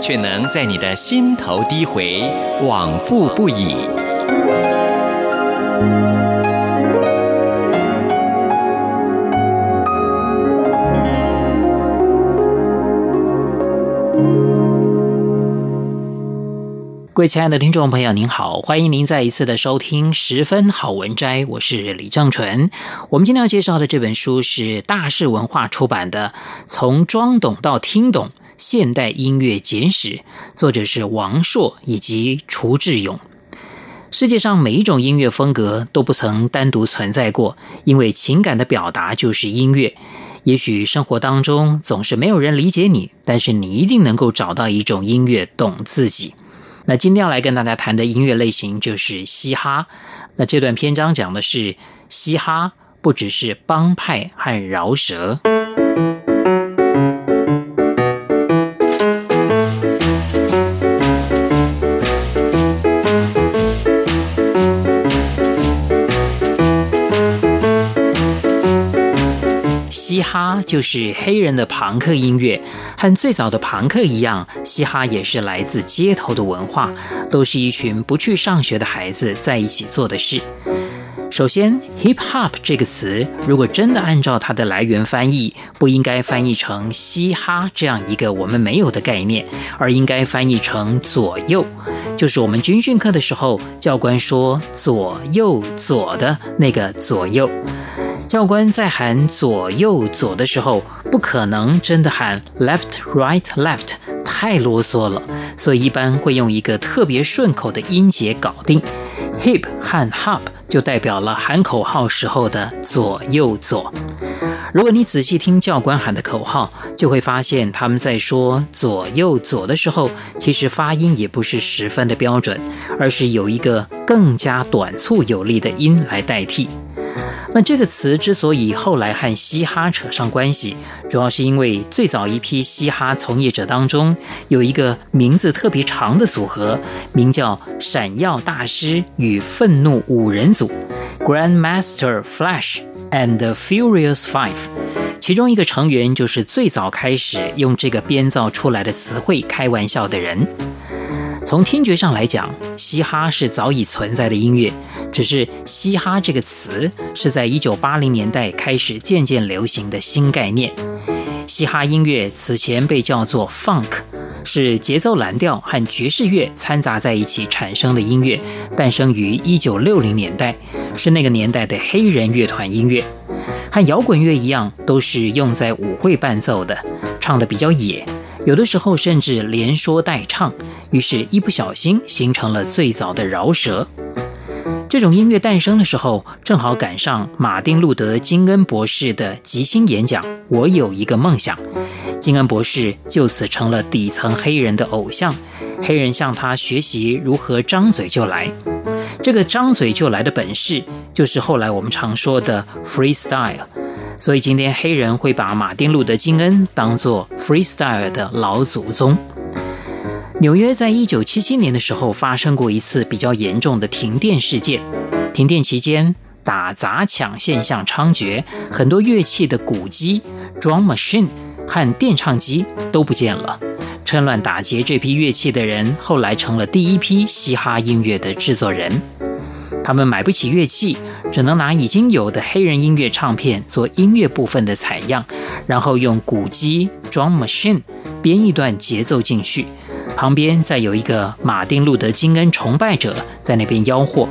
却能在你的心头低回，往复不已。各位亲爱的听众朋友，您好，欢迎您再一次的收听《十分好文摘》，我是李正纯。我们今天要介绍的这本书是大是文化出版的《从装懂到听懂现代音乐简史》，作者是王硕以及楚志勇。世界上每一种音乐风格都不曾单独存在过，因为情感的表达就是音乐。也许生活当中总是没有人理解你，但是你一定能够找到一种音乐懂自己。那今天要来跟大家谈的音乐类型就是嘻哈。那这段篇章讲的是嘻哈，不只是帮派和饶舌。嘻哈就是黑人的朋克音乐，和最早的朋克一样，嘻哈也是来自街头的文化，都是一群不去上学的孩子在一起做的事。首先，hip hop 这个词，如果真的按照它的来源翻译，不应该翻译成嘻哈这样一个我们没有的概念，而应该翻译成左右，就是我们军训课的时候，教官说左右左的那个左右。教官在喊左右左的时候，不可能真的喊 left right left，太啰嗦了，所以一般会用一个特别顺口的音节搞定。hip 和 hop 就代表了喊口号时候的左右左。如果你仔细听教官喊的口号，就会发现他们在说左右左的时候，其实发音也不是十分的标准，而是有一个更加短促有力的音来代替。那这个词之所以后来和嘻哈扯上关系，主要是因为最早一批嘻哈从业者当中，有一个名字特别长的组合，名叫“闪耀大师与愤怒五人组 ”（Grandmaster Flash and the Furious Five）。其中一个成员就是最早开始用这个编造出来的词汇开玩笑的人。从听觉上来讲，嘻哈是早已存在的音乐，只是嘻哈这个词是在一九八零年代开始渐渐流行的新概念。嘻哈音乐此前被叫做 Funk，是节奏蓝调和爵士乐掺杂在一起产生的音乐，诞生于一九六零年代，是那个年代的黑人乐团音乐，和摇滚乐一样，都是用在舞会伴奏的，唱得比较野。有的时候甚至连说带唱，于是，一不小心形成了最早的饶舌。这种音乐诞生的时候，正好赶上马丁·路德·金恩博士的即兴演讲。我有一个梦想，金恩博士就此成了底层黑人的偶像。黑人向他学习如何张嘴就来。这个张嘴就来的本事，就是后来我们常说的 freestyle。所以今天黑人会把马丁·路德·金恩当作 freestyle 的老祖宗。纽约在一九七七年的时候发生过一次比较严重的停电事件，停电期间打砸抢现象猖獗，很多乐器的鼓机 （drum machine） 和电唱机都不见了。趁乱打劫这批乐器的人，后来成了第一批嘻哈音乐的制作人。他们买不起乐器，只能拿已经有的黑人音乐唱片做音乐部分的采样，然后用鼓机 （drum machine） 编一段节奏进去，旁边再有一个马丁·路德·金恩崇拜者在那边吆喝。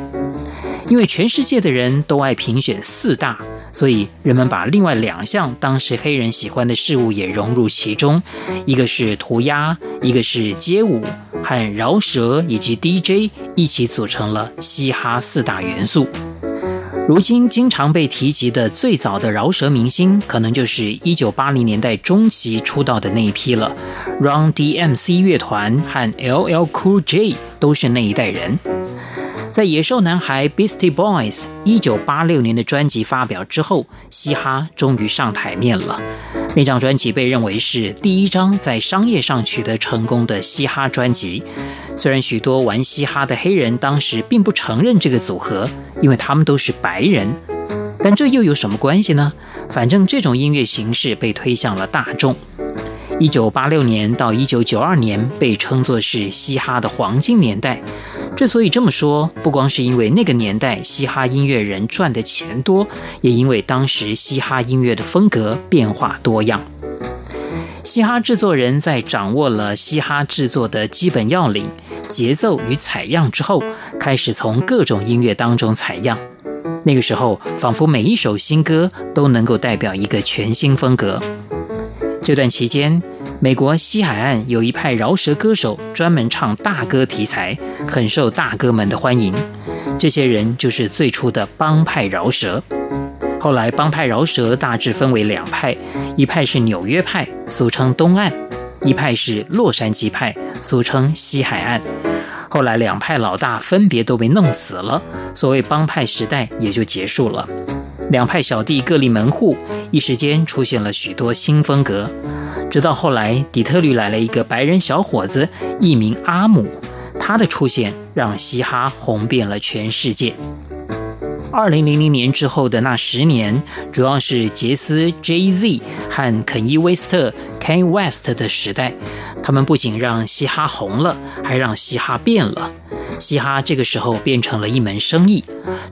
因为全世界的人都爱评选四大，所以人们把另外两项当时黑人喜欢的事物也融入其中，一个是涂鸦，一个是街舞，和饶舌以及 DJ 一起组成了嘻哈四大元素。如今经常被提及的最早的饶舌明星，可能就是一九八零年代中期出道的那一批了。Run DMC 乐团和 LL Cool J 都是那一代人。在野兽男孩 Beastie Boys 一九八六年的专辑发表之后，嘻哈终于上台面了。那张专辑被认为是第一张在商业上取得成功的嘻哈专辑。虽然许多玩嘻哈的黑人当时并不承认这个组合，因为他们都是白人，但这又有什么关系呢？反正这种音乐形式被推向了大众。一九八六年到一九九二年被称作是嘻哈的黄金年代。之所以这么说，不光是因为那个年代嘻哈音乐人赚的钱多，也因为当时嘻哈音乐的风格变化多样。嘻哈制作人在掌握了嘻哈制作的基本要领、节奏与采样之后，开始从各种音乐当中采样。那个时候，仿佛每一首新歌都能够代表一个全新风格。这段期间，美国西海岸有一派饶舌歌手，专门唱大哥题材，很受大哥们的欢迎。这些人就是最初的帮派饶舌。后来，帮派饶舌大致分为两派：一派是纽约派，俗称东岸；一派是洛杉矶派，俗称西海岸。后来，两派老大分别都被弄死了，所谓帮派时代也就结束了。两派小弟各立门户，一时间出现了许多新风格。直到后来，底特律来了一个白人小伙子，艺名阿姆，他的出现让嘻哈红遍了全世界。二零零零年之后的那十年，主要是杰斯 Jay-Z 和肯伊·威斯特 Kanye West 的时代。他们不仅让嘻哈红了，还让嘻哈变了。嘻哈这个时候变成了一门生意，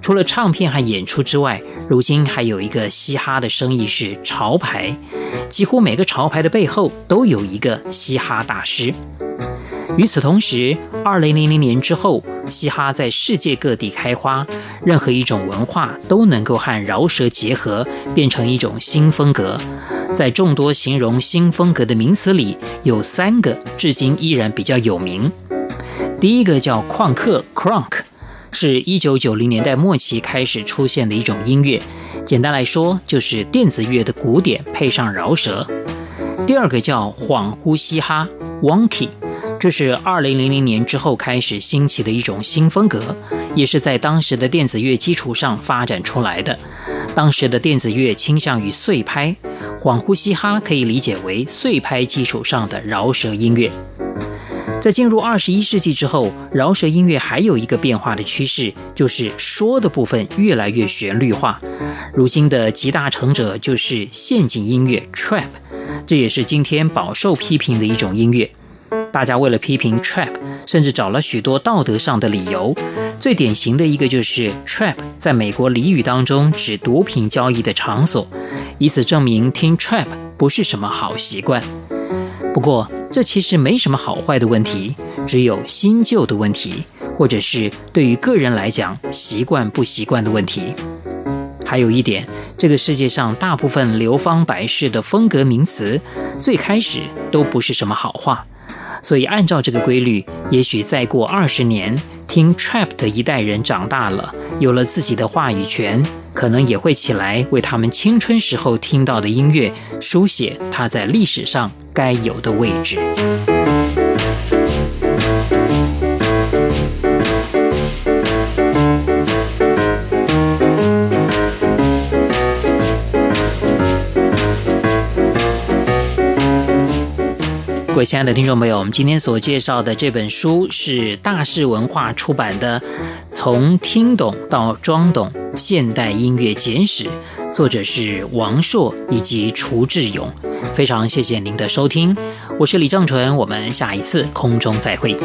除了唱片和演出之外，如今还有一个嘻哈的生意是潮牌。几乎每个潮牌的背后都有一个嘻哈大师。与此同时，二零零零年之后，嘻哈在世界各地开花，任何一种文化都能够和饶舌结合，变成一种新风格。在众多形容新风格的名词里，有三个至今依然比较有名。第一个叫旷课 （Crunk），是一九九零年代末期开始出现的一种音乐。简单来说，就是电子乐的鼓点配上饶舌。第二个叫恍惚嘻哈 （Wonky）。这是二零零零年之后开始兴起的一种新风格，也是在当时的电子乐基础上发展出来的。当时的电子乐倾向于碎拍，恍惚嘻哈可以理解为碎拍基础上的饶舌音乐。在进入二十一世纪之后，饶舌音乐还有一个变化的趋势，就是说的部分越来越旋律化。如今的集大成者就是陷阱音乐 （trap），这也是今天饱受批评的一种音乐。大家为了批评 trap，甚至找了许多道德上的理由。最典型的一个就是 trap 在美国俚语当中指毒品交易的场所，以此证明听 trap 不是什么好习惯。不过，这其实没什么好坏的问题，只有新旧的问题，或者是对于个人来讲习惯不习惯的问题。还有一点，这个世界上大部分流芳百世的风格名词，最开始都不是什么好话。所以，按照这个规律，也许再过二十年，听 trap 的一代人长大了，有了自己的话语权，可能也会起来为他们青春时候听到的音乐书写他在历史上该有的位置。各位亲爱的听众朋友，我们今天所介绍的这本书是大是文化出版的《从听懂到装懂现代音乐简史》，作者是王硕以及楚志勇。非常谢谢您的收听，我是李正淳，我们下一次空中再会。